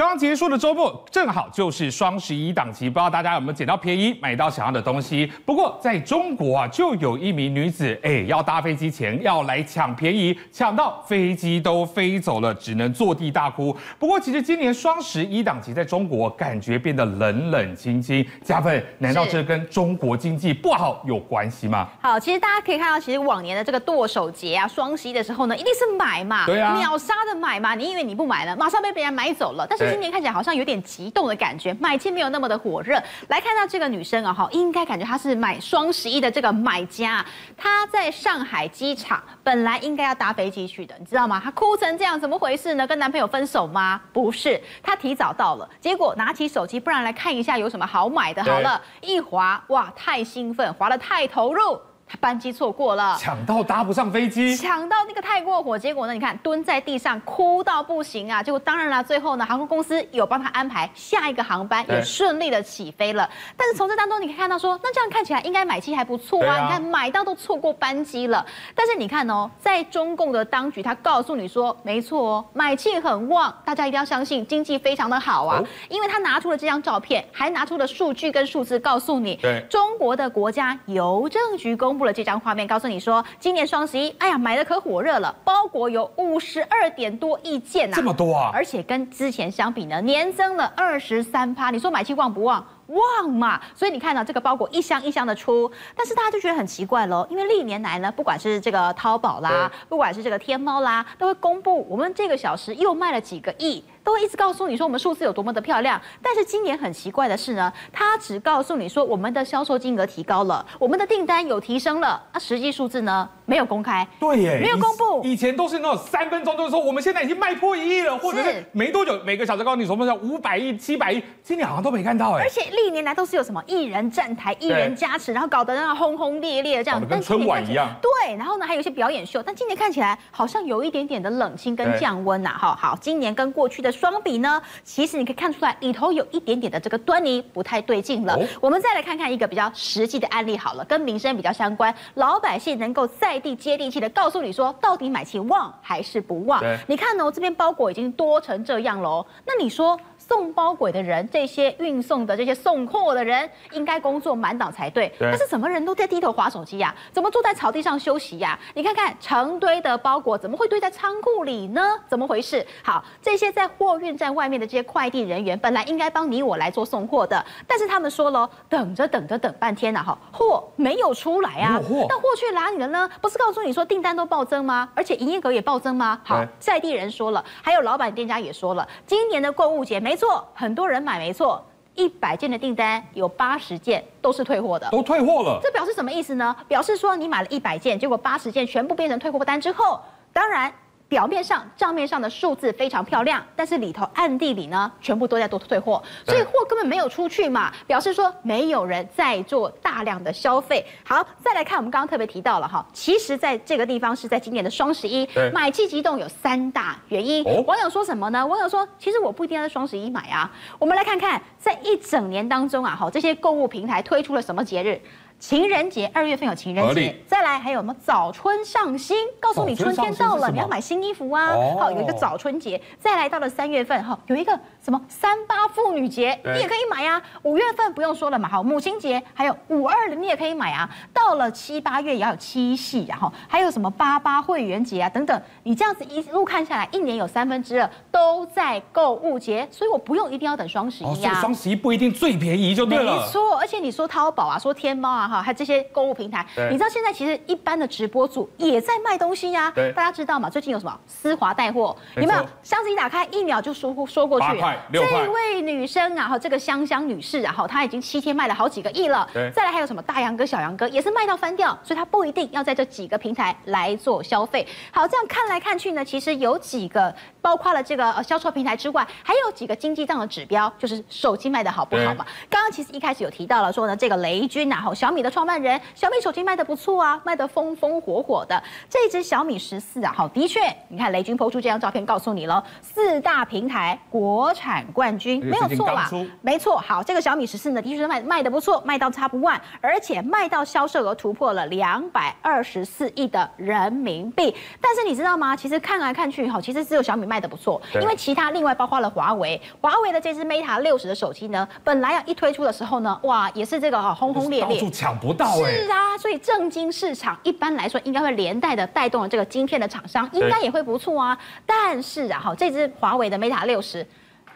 刚结束的周末正好就是双十一档期，不知道大家有没有捡到便宜，买到想要的东西。不过在中国啊，就有一名女子，哎，要搭飞机前要来抢便宜，抢到飞机都飞走了，只能坐地大哭。不过其实今年双十一档期在中国感觉变得冷冷清清。加分，难道这跟中国经济不好有关系吗？好，其实大家可以看到，其实往年的这个剁手节啊，双十一的时候呢，一定是买嘛，对啊，秒杀的买嘛。你以为你不买了，马上被别人买走了，但是。今年看起来好像有点激动的感觉，买气没有那么的火热。来看到这个女生啊，哈，应该感觉她是买双十一的这个买家。她在上海机场本来应该要搭飞机去的，你知道吗？她哭成这样，怎么回事呢？跟男朋友分手吗？不是，她提早到了，结果拿起手机，不然来看一下有什么好买的。好了，一滑，哇，太兴奋，滑得太投入。班机错过了，抢到搭不上飞机，抢到那个太过火，结果呢？你看蹲在地上哭到不行啊！结果当然了，最后呢，航空公司有帮他安排下一个航班，也顺利的起飞了。但是从这当中你可以看到说，那这样看起来应该买气还不错啊！你看买到都错过班机了。但是你看哦，在中共的当局，他告诉你说，没错哦，买气很旺，大家一定要相信经济非常的好啊，因为他拿出了这张照片，还拿出了数据跟数字告诉你，对，中国的国家邮政局公。了这张画面，告诉你说，今年双十一，哎呀，买的可火热了，包裹有五十二点多亿件呐，这么多啊！而且跟之前相比呢，年增了二十三趴。你说买气旺不旺？旺嘛！所以你看到这个包裹一箱一箱的出，但是大家就觉得很奇怪喽，因为历年来呢，不管是这个淘宝啦，不管是这个天猫啦，都会公布我们这个小时又卖了几个亿。都会一直告诉你说我们数字有多么的漂亮，但是今年很奇怪的是呢，他只告诉你说我们的销售金额提高了，我们的订单有提升了，啊，实际数字呢没有公开，对耶，没有公布。以前都是那种三分钟就是说我们现在已经卖破一亿了，或者是没多久每个小时告诉你什么叫五百亿、七百亿，今年好像都没看到哎。而且历年来都是有什么艺人站台、艺人加持，然后搞得那轰轰烈烈的这样，跟春晚一样。对，然后呢还有一些表演秀，但今年看起来好像有一点点的冷清跟降温呐。哈好，今年跟过去的双笔呢？其实你可以看出来，里头有一点点的这个端倪不太对劲了。我们再来看看一个比较实际的案例好了，跟民生比较相关，老百姓能够在地接地气的告诉你说，到底买气旺还是不旺？你看哦，这边包裹已经多成这样喽，那你说？送包裹的人，这些运送的这些送货的人，应该工作满档才对。但是怎么人都在低头划手机呀？怎么坐在草地上休息呀？你看看成堆的包裹怎么会堆在仓库里呢？怎么回事？好，这些在货运站外面的这些快递人员，本来应该帮你我来做送货的，但是他们说了，等着等着等半天了哈，货没有出来啊。那货去哪里了呢？不是告诉你说订单都暴增吗？而且营业额也暴增吗？好，在地人说了，还有老板店家也说了，今年的购物节没。错，很多人买没错，一百件的订单有八十件都是退货的，都退货了。这表示什么意思呢？表示说你买了一百件，结果八十件全部变成退货单之后，当然。表面上账面上的数字非常漂亮，但是里头暗地里呢，全部都在做退货，所以货根本没有出去嘛，表示说没有人在做大量的消费。好，再来看我们刚刚特别提到了哈，其实在这个地方是在今年的双十一，买气激动有三大原因。网友说什么呢？网友说，其实我不一定要在双十一买啊。我们来看看，在一整年当中啊，哈，这些购物平台推出了什么节日？情人节，二月份有情人节，再来还有什么早春上新，告诉你春天到了，你要买新衣服啊。好，有一个早春节，再来到了三月份，哈，有一个什么三八妇女节，你也可以买啊。五月份不用说了嘛，好，母亲节，还有五二零你也可以买啊。到了七八月也要有七夕，然后还有什么八八会员节啊等等，你这样子一路看下来，一年有三分之二都在购物节，所以我不用一定要等双十一啊。双十一不一定最便宜就对了。没错，而且你说淘宝啊，说天猫啊。哈，还有这些购物平台，你知道现在其实一般的直播主也在卖东西呀、啊。大家知道吗？最近有什么丝滑带货？有没有箱子一打开，一秒就说说过去？这位女生啊，哈，这个香香女士啊，哈，她已经七天卖了好几个亿了。再来还有什么大杨哥、小杨哥，也是卖到翻掉，所以她不一定要在这几个平台来做消费。好，这样看来看去呢，其实有几个，包括了这个呃销售平台之外，还有几个经济账的指标，就是手机卖的好不好嘛？刚刚其实一开始有提到了说呢，这个雷军啊，哈，小米。的创办人，小米手机卖的不错啊，卖的风风火火的。这只小米十四啊，好，的确，你看雷军 po 出这张照片，告诉你了，四大平台国产冠军，没有错吧？没错，好，这个小米十四呢，的确是卖卖的不错，卖到 top one，而且卖到销售额突破了两百二十四亿的人民币。但是你知道吗？其实看来看去，哈，其实只有小米卖的不错，因为其他另外包括了华为，华为的这支 Mate 六十的手机呢，本来要一推出的时候呢，哇，也是这个轰轰烈烈，到处抢不到哎。是啊，所以正经市场一般来说应该会连带的带动了这个晶片的厂商，应该也会不错啊。但是啊，哈，这支华为的 Mate 六十。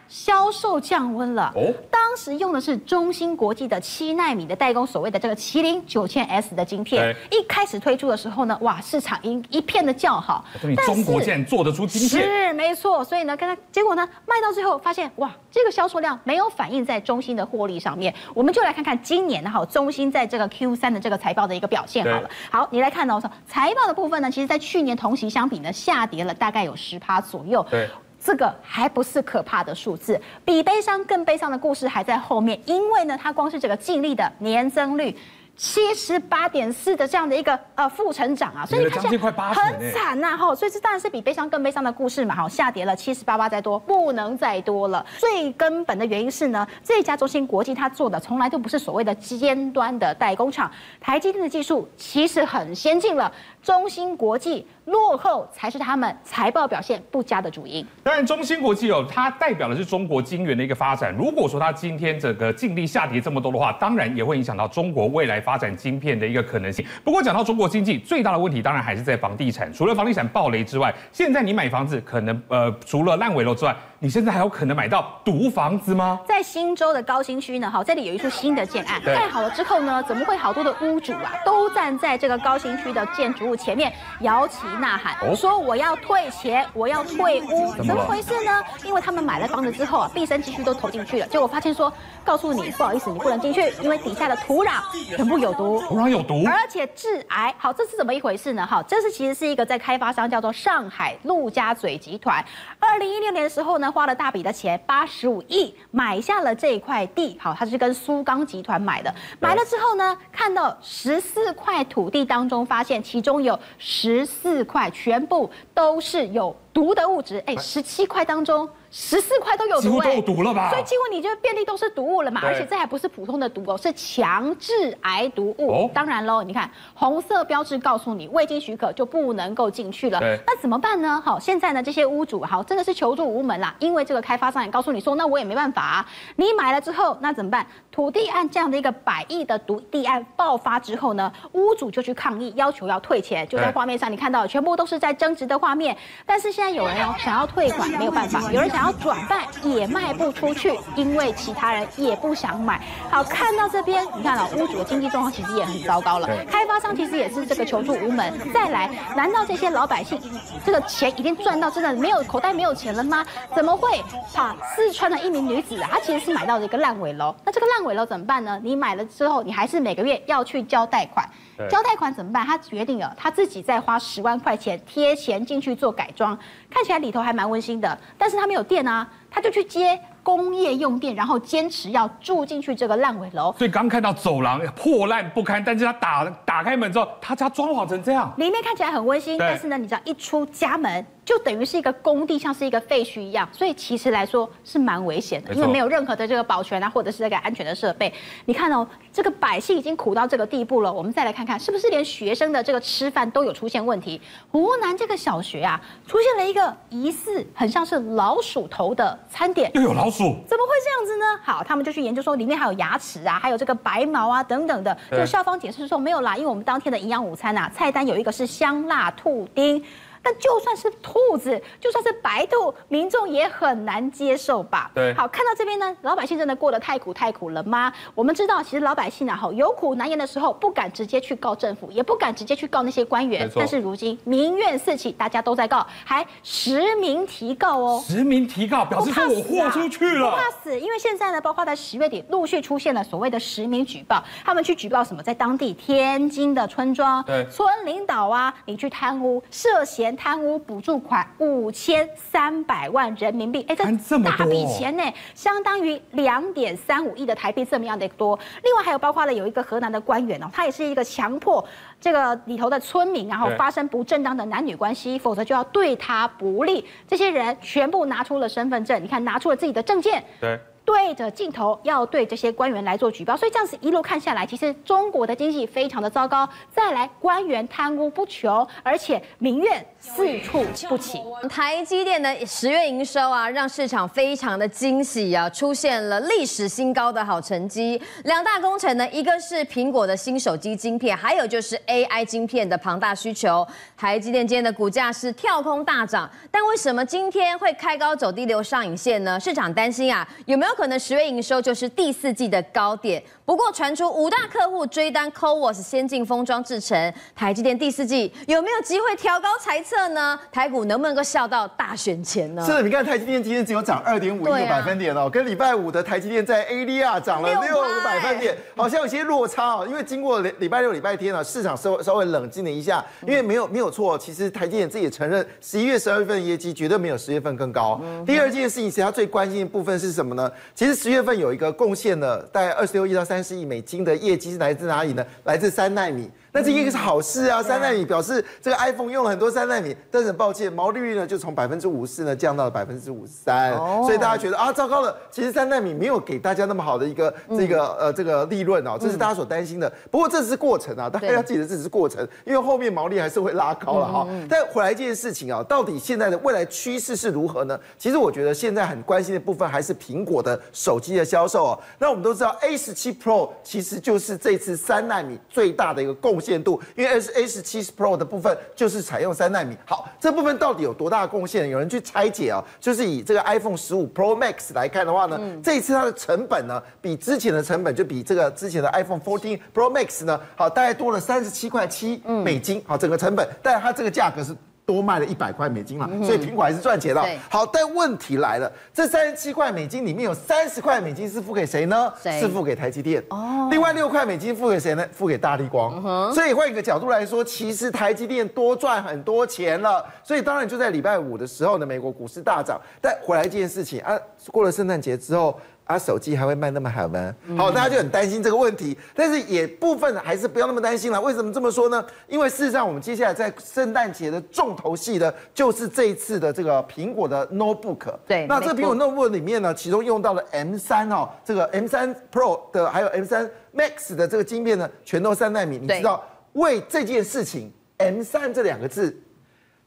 销售降温了。哦，当时用的是中芯国际的七纳米的代工，所谓的这个麒麟九千 S 的晶片。一开始推出的时候呢，哇，市场一一片的叫好。你中国竟然做得出晶片？是没错。所以呢，刚刚结果呢，卖到最后发现，哇，这个销售量没有反映在中芯的获利上面。我们就来看看今年的哈，中芯在这个 Q 三的这个财报的一个表现好了。好，你来看到财报的部分呢，其实在去年同期相比呢，下跌了大概有十趴左右。对。这个还不是可怕的数字，比悲伤更悲伤的故事还在后面，因为呢，它光是这个净利的年增率。七十八点四的这样的一个呃负成长啊，所以你看起来很惨呐哈，所以这当然是比悲伤更悲伤的故事嘛哈，下跌了七十八八再多，不能再多了。最根本的原因是呢，这家中芯国际它做的从来都不是所谓的尖端的代工厂，台积电的技术其实很先进了，中芯国际落后才是他们财报表现不佳的主因。当然，中芯国际哦，它代表的是中国晶圆的一个发展。如果说它今天整个净利下跌这么多的话，当然也会影响到中国未来。发展晶片的一个可能性。不过讲到中国经济最大的问题，当然还是在房地产。除了房地产暴雷之外，现在你买房子可能呃，除了烂尾楼之外，你现在还有可能买到毒房子吗？在新州的高新区呢，哈，这里有一处新的建案，盖好了之后呢，怎么会好多的屋主啊，都站在这个高新区的建筑物前面摇旗呐喊，哦、说我要退钱，我要退屋，怎么，怎么回事呢？因为他们买了房子之后啊，毕生积蓄都投进去了，结果发现说，告诉你不好意思，你不能进去，因为底下的土壤全部。有毒，土壤有毒，而且致癌。好，这是怎么一回事呢？哈，这是其实是一个在开发商叫做上海陆家嘴集团。二零一六年的时候呢，花了大笔的钱，八十五亿买下了这一块地。好，他是跟苏钢集团买的。买了之后呢，看到十四块土地当中，发现其中有十四块全部都是有毒的物质。哎，十七块当中。十四块都有毒，都有毒了吧？所以几乎你就遍地都是毒物了嘛。而且这还不是普通的毒哦，是强制癌毒物。哦、当然喽，你看红色标志告诉你未经许可就不能够进去了。那怎么办呢？好，现在呢这些屋主好真的是求助无门啦，因为这个开发商也告诉你说，那我也没办法啊。你买了之后那怎么办？土地案这样的一个百亿的毒地案爆发之后呢，屋主就去抗议，要求要退钱。就在画面上你看到全部都是在争执的画面。但是现在有人哦想要退款没有办法，有人想要。转卖也卖不出去，因为其他人也不想买。好，看到这边，你看啊，屋主的经济状况其实也很糟糕了。开发商其实也是这个求助无门。再来，难道这些老百姓这个钱已经赚到真的没有口袋没有钱了吗？怎么会？啊，四川的一名女子啊，她其实是买到了一个烂尾楼。那这个烂尾楼怎么办呢？你买了之后，你还是每个月要去交贷款。交贷款怎么办？他决定了，他自己再花十万块钱贴钱进去做改装，看起来里头还蛮温馨的。但是他没有电啊，他就去接工业用电，然后坚持要住进去这个烂尾楼。所以刚看到走廊破烂不堪，但是他打打开门之后，他家装潢成这样，里面看起来很温馨，但是呢，你知道一出家门。就等于是一个工地，像是一个废墟一样，所以其实来说是蛮危险的，因为没有任何的这个保全啊，或者是这个安全的设备。你看哦，这个百姓已经苦到这个地步了，我们再来看看，是不是连学生的这个吃饭都有出现问题？湖南这个小学啊，出现了一个疑似很像是老鼠头的餐点，又有老鼠，怎么会这样子呢？好，他们就去研究说里面还有牙齿啊，还有这个白毛啊等等的。就校方解释说没有啦，因为我们当天的营养午餐啊，菜单有一个是香辣兔丁。但就算是兔子，就算是白兔，民众也很难接受吧？对，好，看到这边呢，老百姓真的过得太苦太苦了吗？我们知道，其实老百姓啊，哈，有苦难言的时候，不敢直接去告政府，也不敢直接去告那些官员。但是如今民怨四起，大家都在告，还实名提告哦。实名提告，表示说我豁出去了。不怕死，因为现在呢，包括在十月底陆续出现了所谓的实名举报，他们去举报什么，在当地天津的村庄，对，村领导啊，你去贪污，涉嫌。贪污补助款五千三百万人民币，哎，这大笔钱呢，相当于两点三五亿的台币这么样的多。另外还有包括了有一个河南的官员哦，他也是一个强迫这个里头的村民，然后发生不正当的男女关系，否则就要对他不利。这些人全部拿出了身份证，你看拿出了自己的证件。对。对着镜头要对这些官员来做举报。所以这样子一路看下来，其实中国的经济非常的糟糕。再来，官员贪污不穷，而且民怨四处不起。台积电的十月营收啊，让市场非常的惊喜啊，出现了历史新高的好成绩。两大工程呢，一个是苹果的新手机晶片，还有就是 AI 晶片的庞大需求。台积电今天的股价是跳空大涨，但为什么今天会开高走低留上影线呢？市场担心啊，有没有可能十月营收就是第四季的高点？不过传出五大客户追单 CoWoS 先进封装制程，台积电第四季有没有机会调高财测呢？台股能不能够笑到大选前呢？是的，你看台积电今天只有涨二点五一个百分点哦，跟礼拜五的台积电在 ADR 涨了六个百分点，好像有些落差哦。因为经过礼拜六、礼拜天啊，市场稍微稍微冷静了一下，因为没有没有错，其实台积电自己也承认，十一月、十二月份的业绩绝对没有十月份更高。第二件事情，其他最关心的部分是什么呢？其实十月份有一个贡献了大概二十六亿到三十亿美金的业绩是来自哪里呢？来自三纳米。那这一个是好事啊，三纳米表示这个 iPhone 用了很多三纳米，但是很抱歉，毛利率呢就从百分之五十四呢降到了百分之五十三，所以大家觉得啊糟糕了，其实三纳米没有给大家那么好的一个这个呃这个利润哦，这是大家所担心的。不过这是过程啊，大家要记得这只是过程，因为后面毛利还是会拉高了哈。但回来这件事情啊，到底现在的未来趋势是如何呢？其实我觉得现在很关心的部分还是苹果的手机的销售哦。那我们都知道 A 十七 Pro 其实就是这次三纳米最大的一个贡献度，因为 S A 十七 Pro 的部分就是采用三纳米。好，这部分到底有多大的贡献？有人去拆解啊，就是以这个 iPhone 十五 Pro Max 来看的话呢，这一次它的成本呢，比之前的成本就比这个之前的 iPhone 14 Pro Max 呢，好，大概多了三十七块七美金。好，整个成本，但它这个价格是。多卖了一百块美金了，所以苹果还是赚钱的。好，但问题来了，这三十七块美金里面有三十块美金是付给谁呢？是付给台积电。哦。另外六块美金付给谁呢？付给大力光。所以换一个角度来说，其实台积电多赚很多钱了。所以当然就在礼拜五的时候呢，美国股市大涨。但回来这件事情啊，过了圣诞节之后。啊，手机还会卖那么好吗？好，大家就很担心这个问题，但是也部分还是不要那么担心了。为什么这么说呢？因为事实上，我们接下来在圣诞节的重头戏呢，就是这一次的这个苹果的 notebook。对，那这个苹果 notebook 里面呢，其中用到了 M 三哦，这个 M 三 Pro 的，还有 M 三 Max 的这个晶片呢，全都三纳米。你知道，为这件事情，M 三这两个字，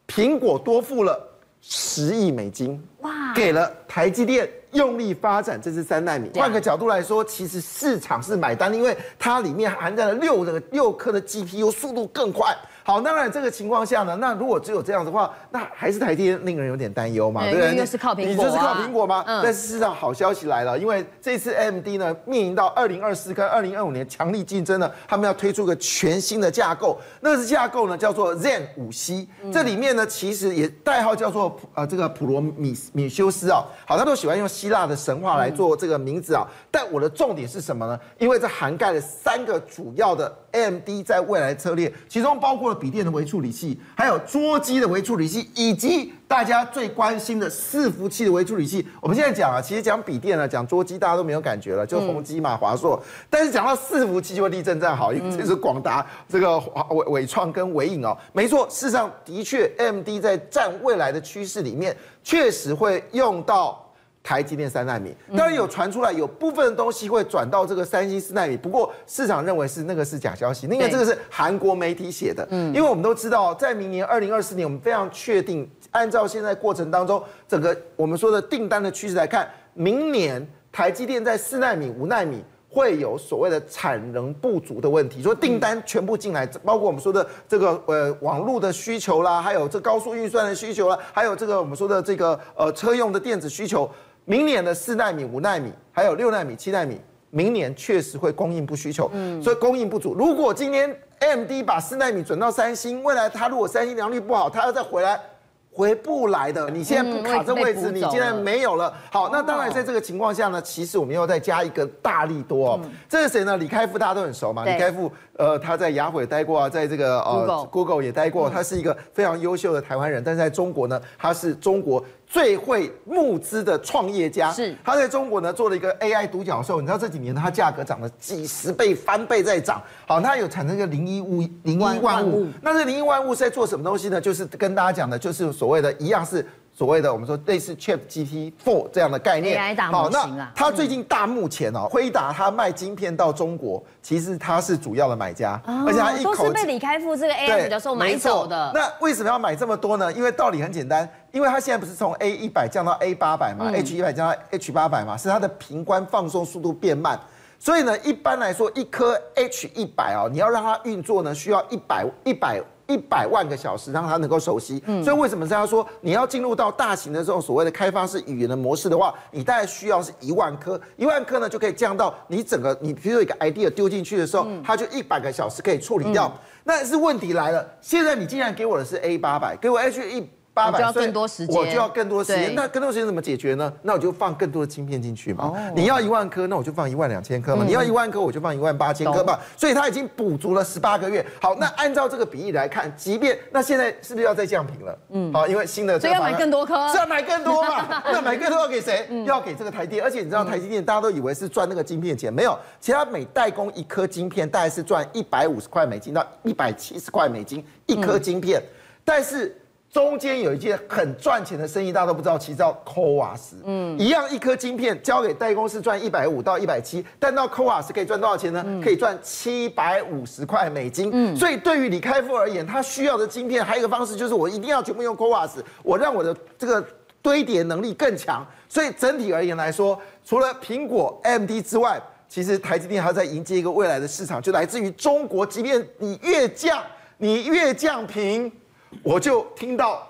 苹果多付了十亿美金，哇，给了台积电。用力发展这支三纳米。换个角度来说，其实市场是买单，因为它里面含在了六个六颗的 GPU，速度更快。好，当然这个情况下呢，那如果只有这样的话，那还是台积电令人有点担忧嘛，对不对？你是靠苹果，你就是靠苹果吗？嗯。但事实上，好消息来了，因为这次 AMD 呢，面临到二零二四跟二零二五年强力竞争呢，他们要推出个全新的架构，那个是架构呢叫做 Zen 五 C，这里面呢其实也代号叫做呃这个普罗米米修斯啊，好，他都喜欢用希腊的神话来做这个名字啊，但我的重点是什么呢？因为这涵盖了三个主要的。MD 在未来策略，其中包括了笔电的微处理器，还有桌机的微处理器，以及大家最关心的伺服器的微处理器。我们现在讲啊，其实讲笔电啊，讲桌机大家都没有感觉了，就宏基嘛、华硕。但是讲到伺服器就会立正站好，因为这是广达、这个伟伟创跟伟影哦。没错，事实上的确，AMD 在占未来的趋势里面，确实会用到。台积电三纳米，当然有传出来，有部分的东西会转到这个三星四纳米，不过市场认为是那个是假消息，因为这个是韩国媒体写的。嗯，因为我们都知道，在明年二零二四年，我们非常确定，按照现在过程当中整个我们说的订单的趋势来看，明年台积电在四纳米、五纳米会有所谓的产能不足的问题，说订单全部进来，包括我们说的这个呃网络的需求啦，还有这高速运算的需求啦，还有这个我们说的这个呃车用的电子需求。明年的四纳米、五纳米，还有六纳米、七纳米，明年确实会供应不需求，嗯，所以供应不足。如果今天 AMD 把四纳米转到三星，未来它如果三星良率不好，它要再回来。回不来的，你现在不卡这位置，你现在没有了。好，那当然在这个情况下呢，其实我们要再加一个大力多哦。这是谁呢？李开复大家都很熟嘛。李开复，呃，他在雅虎也待过啊，在这个呃 Google 也待过，他是一个非常优秀的台湾人。但是在中国呢，他是中国最会募资的创业家。是，他在中国呢做了一个 AI 独角兽，你知道这几年它价格涨了几十倍，翻倍在涨。好，它有产生一个零一物零一万物。那这零一万物是在做什么东西呢？就是跟大家讲的，就是所谓的一样是所谓的我们说类似 ChatGPT 4这样的概念。啊。那它最近大目前哦，辉达它卖晶片到中国，其实它是主要的买家，而且它一口都是被李开复这个 AI 比较受买走的。那为什么要买这么多呢？因为道理很简单，因为它现在不是从 A 一百降到 A 八百嘛，H 一百降到 H 八百嘛，是它的平关放松速度变慢。所以呢，一般来说，一颗 H 一百哦，你要让它运作呢，需要一百一百一百万个小时，让他能够熟悉。嗯，所以为什么这样说？你要进入到大型的这种所谓的开发式语言的模式的话，你大概需要是一万颗，一万颗呢就可以降到你整个你比如说一个 idea 丢进去的时候，它就一百个小时可以处理掉。那是问题来了，现在你竟然给我的是 A 八百，给我 H 一。八百，我就要更多时间。那更多时间怎么解决呢？那我就放更多的晶片进去嘛。你要一万颗，那我就放一万两千颗嘛。你要一万颗，我就放一万八千颗嘛。所以它已经补足了十八个月。好，那按照这个比例来看，即便那现在是不是要再降频了？嗯，好，因为新的所以要买更多颗，是要买更多嘛？那买更多要给谁？要给这个台积电。而且你知道台积电大家都以为是赚那个晶片钱，没有，其实它每代工一颗晶片大概是赚一百五十块美金到一百七十块美金一颗晶片，但是。中间有一件很赚钱的生意，大家都不知道，其实叫 CoWoS。嗯，一样一颗晶片交给代工是赚一百五到一百七，但到 CoWoS 可以赚多少钱呢？可以赚七百五十块美金。嗯，所以对于李开复而言，他需要的晶片还有一个方式，就是我一定要全部用 CoWoS，我让我的这个堆叠能力更强。所以整体而言来说，除了苹果、AMD 之外，其实台积电还要在迎接一个未来的市场，就来自于中国。即便你越降，你越降频。我就听到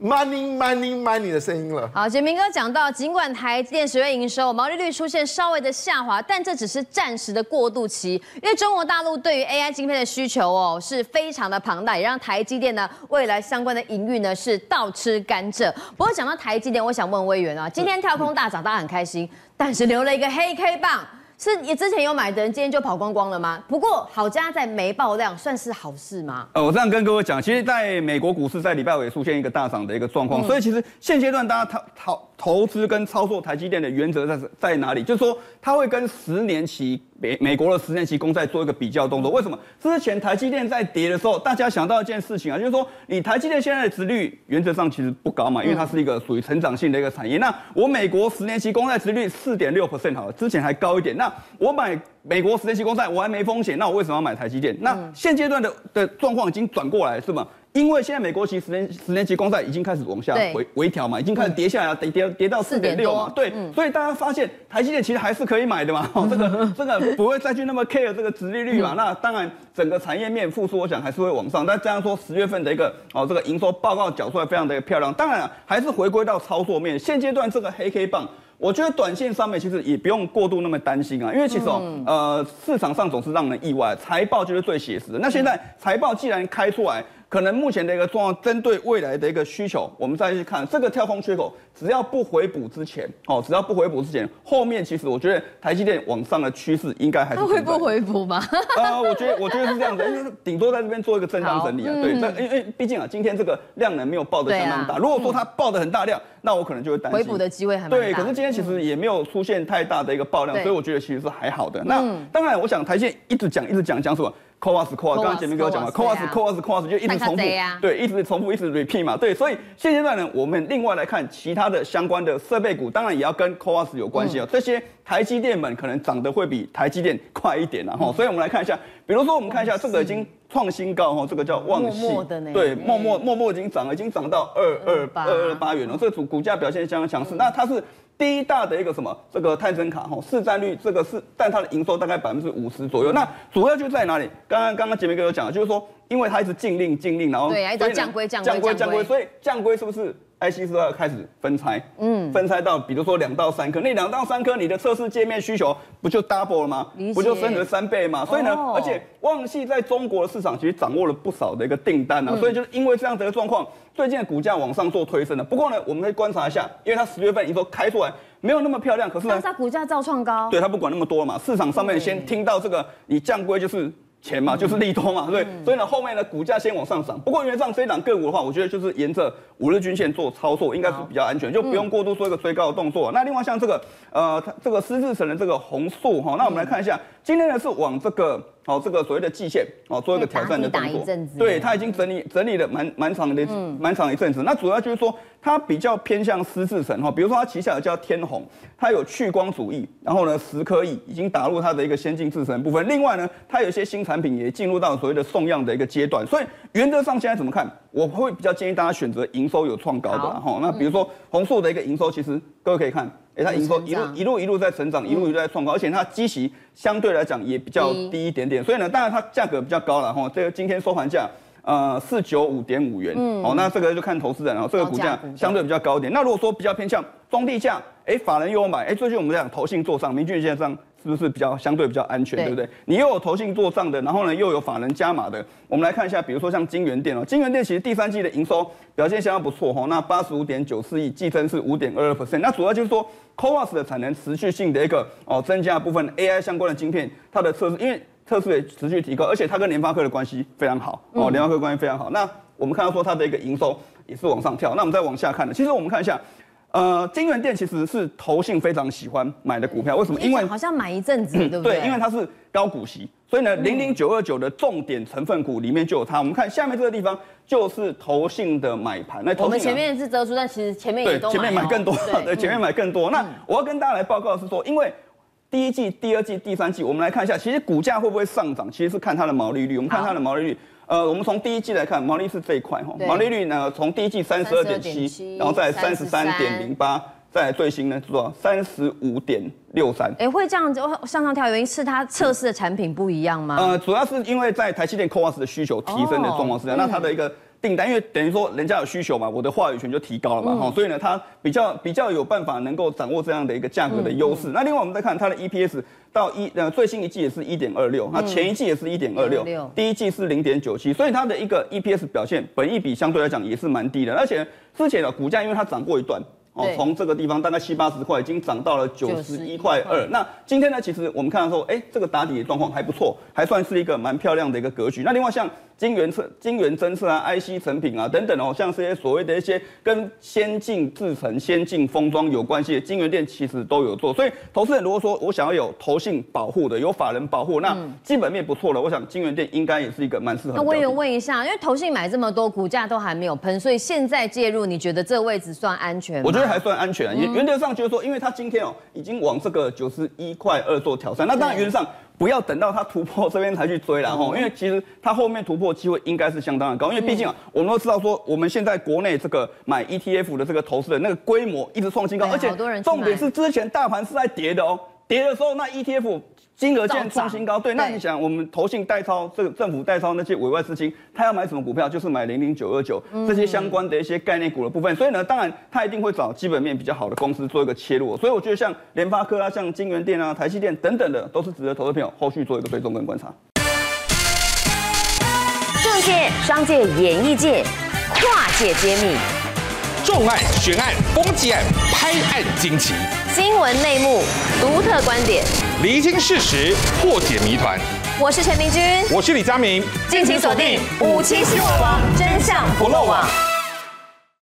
money money money 的声音了。好，杰明哥讲到，尽管台积电十月营收毛利率出现稍微的下滑，但这只是暂时的过渡期，因为中国大陆对于 AI 晶片的需求哦是非常的庞大，也让台积电呢未来相关的营运呢是倒吃甘蔗。不过讲到台积电，我想问委员啊，今天跳空大涨，大家很开心，但是留了一个黑 K 棒。是你之前有买的人，今天就跑光光了吗？不过好家在没爆量，算是好事吗？呃，我这样跟各位讲，其实在美国股市在礼拜五出现一个大涨的一个状况，嗯、所以其实现阶段大家投投投资跟操作台积电的原则在在哪里？就是说，它会跟十年期。美美国的十年期公债做一个比较动作，为什么？之前台积电在跌的时候，大家想到一件事情啊，就是说，你台积电现在的殖率原则上其实不高嘛，因为它是一个属于成长性的一个产业。那我美国十年期公债殖率四点六 percent 好了，之前还高一点。那我买美国十年期公债，我还没风险，那我为什么要买台积电？那现阶段的的状况已经转过来，是吗？因为现在美国其实十年十年期公债已经开始往下回微调嘛，已经开始跌下来，跌跌跌到四点六嘛，对，所以大家发现台积电其实还是可以买的嘛，这个这个不会再去那么 care 这个殖利率嘛，那当然整个产业面复苏，我想还是会往上，但这样说十月份的一个哦这个营收报告缴出来非常的漂亮，当然还是回归到操作面，现阶段这个黑 K 棒，我觉得短线上面其实也不用过度那么担心啊，因为其实哦呃市场上总是让人意外，财报就是最写实的，那现在财报既然开出来。可能目前的一个状况，针对未来的一个需求，我们再去看这个跳空缺口，只要不回补之前，哦，只要不回补之前，后面其实我觉得台积电往上的趋势应该还是会不回补吗？呃，我觉得我觉得是这样子，因为顶多在这边做一个震荡整理啊，对，那因为毕竟啊，今天这个量能没有爆的相当大，如果说它爆的很大量，那我可能就会担心回补的机会很大。对，可是今天其实也没有出现太大的一个爆量，所以我觉得其实是还好的。那当然，我想台积电一直讲一直讲讲什么？CoWoS CoWoS，刚刚前面跟我讲嘛，CoWoS CoWoS CoWoS 就一直重复，对，一直重复，一直 repeat 嘛，对，所以现阶段呢，我们另外来看其他的相关的设备股，当然也要跟 CoWoS 有关系啊。这些台积电们可能涨得会比台积电快一点，然后，所以我们来看一下，比如说我们看一下这个已经创新高哈，这个叫旺系，对，默默默默已经涨了，已经涨到二二二二八元了，这个股股价表现相当强势，那它是。第一大的一个什么这个碳声卡哈市占率这个是，但它的营收大概百分之五十左右。那主要就在哪里？刚刚刚刚杰明哥有讲，就是说，因为它一直禁令禁令，然后对，一直降规降规降规降规，所以降规是不是？IC 是要开始分拆，嗯，分拆到比如说两到三颗，那两到三颗你的测试界面需求不就 double 了吗？不就升了三倍吗？所以呢，哦、而且旺系在中国的市场其实掌握了不少的一个订单啊，嗯、所以就是因为这样的一个状况，最近的股价往上做推升了。不过呢，我们可以观察一下，因为它十月份营收开出来没有那么漂亮，可是呢，它股价照创高。对，它不管那么多嘛，市场上面先听到这个，你降规就是。钱嘛，就是利多嘛，对，所以呢，后面呢，股价先往上涨。不过，因为这样这一档个股的话，我觉得就是沿着五日均线做操作，应该是比较安全，就不用过度做一个追高的动作。那另外像这个，呃，它这个狮子城的这个红素哈，那我们来看一下，今天呢是往这个好这个所谓的季线哦，做一个挑战的动作。打一阵子。对，它已经整理整理了蛮蛮长的蛮长一阵子。那主要就是说。它比较偏向思智神哈，比如说它旗下的叫天虹，它有去光主义，然后呢，蚀刻意已经打入它的一个先进制程部分。另外呢，它有一些新产品也进入到所谓的送样的一个阶段。所以原则上现在怎么看？我会比较建议大家选择营收有创高的哈。那比如说红硕的一个营收，其实各位可以看，哎，它营收一路一路一路在成长，一路一路在创高，而且它基期相对来讲也比较低一点点。所以呢，当然它价格比较高了哈。这个今天收盘价。呃，四九五点五元，嗯，哦，那这个就看投资人，然后这个股价相对比较高一点。那如果说比较偏向中低价，哎，法人又有买，哎，最近我们讲投信做上，明俊线上是不是比较相对比较安全，对，对不对？你又有投信做账的，然后呢又有法人加码的，我们来看一下，比如说像金元电哦，金元电其实第三季的营收表现相当不错哈，那八十五点九四亿，季增是五点二二 percent，那主要就是说 c o w a s 的产能持续性的一个哦增加部分 AI 相关的晶片，它的测试因为。测试也持续提高，而且它跟联发科的关系非常好哦，联发科关系非常好。那我们看到说它的一个营收也是往上跳。那我们再往下看呢，其实我们看一下，呃，金源店其实是投信非常喜欢买的股票，为什么？因为好像买一阵子，对不对？对，因为它是高股息，所以呢，零零九二九的重点成分股里面就有它。我们看下面这个地方就是投信的买盘。那我们前面是遮住，但其实前面也都对，前面买更多，对，前面买更多。那我要跟大家来报告的是说，因为。第一季、第二季、第三季，我们来看一下，其实股价会不会上涨，其实是看它的毛利率。我们看它的毛利率，呃，我们从第一季来看，毛利是这一块哈，毛利率呢，从第一季三十二点七，然后再三十三点零八，再最新呢是多少？三十五点六三。哎，会这样子向上跳，原因是它测试的产品不一样吗？呃，主要是因为在台积电 CoWoS 的需求提升的状况是这样，那它的一个。订单，因为等于说人家有需求嘛，我的话语权就提高了嘛，哈、嗯，所以呢，它比较比较有办法能够掌握这样的一个价格的优势。嗯嗯、那另外我们再看它的 EPS 到一呃最新一季也是一点二六，那前一季也是一点二六，第一季是零点九七，所以它的一个 EPS 表现，本益比相对来讲也是蛮低的，而且之前的股价因为它涨过一段。哦，从这个地方大概七八十块，已经涨到了九十一块二。那今天呢，其实我们看到说，哎，这个打底的状况还不错，还算是一个蛮漂亮的一个格局。那另外像晶圆测、晶圆侦测啊、IC 成品啊等等哦，像这些所谓的一些跟先进制程、先进封装有关系的晶圆店，其实都有做。所以投资人如果说我想要有投信保护的、有法人保护，那基本面不错了，我想晶圆店应该也是一个蛮适合。那我也问一下，因为投信买这么多，股价都还没有喷，所以现在介入，你觉得这个位置算安全吗？我觉得。还算安全，原原则上就是说，因为它今天哦已经往这个九十一块二做挑战，那当然原则上不要等到它突破这边才去追了哈，因为其实它后面突破机会应该是相当的高，因为毕竟啊我们都知道说我们现在国内这个买 ETF 的这个投资的那个规模一直创新高，而且重点是之前大盘是在跌的哦，跌的时候那 ETF。金额现在创新高，对，那你想，我们投信代操这个政府代操那些委外资金，他要买什么股票？就是买零零九二九这些相关的一些概念股的部分。所以呢，当然他一定会找基本面比较好的公司做一个切入。所以我觉得像联发科啊、像金元电啊、台积电等等的，都是值得投资朋友后续做一个追踪跟观察。政界、商界、演艺界跨界揭秘，重案、悬案、攻击案、拍案惊奇，新闻内幕、独特观点。厘清事实，破解谜团。我是陈明君，我是李佳明，敬请锁定《五七新闻网》，真相不漏网。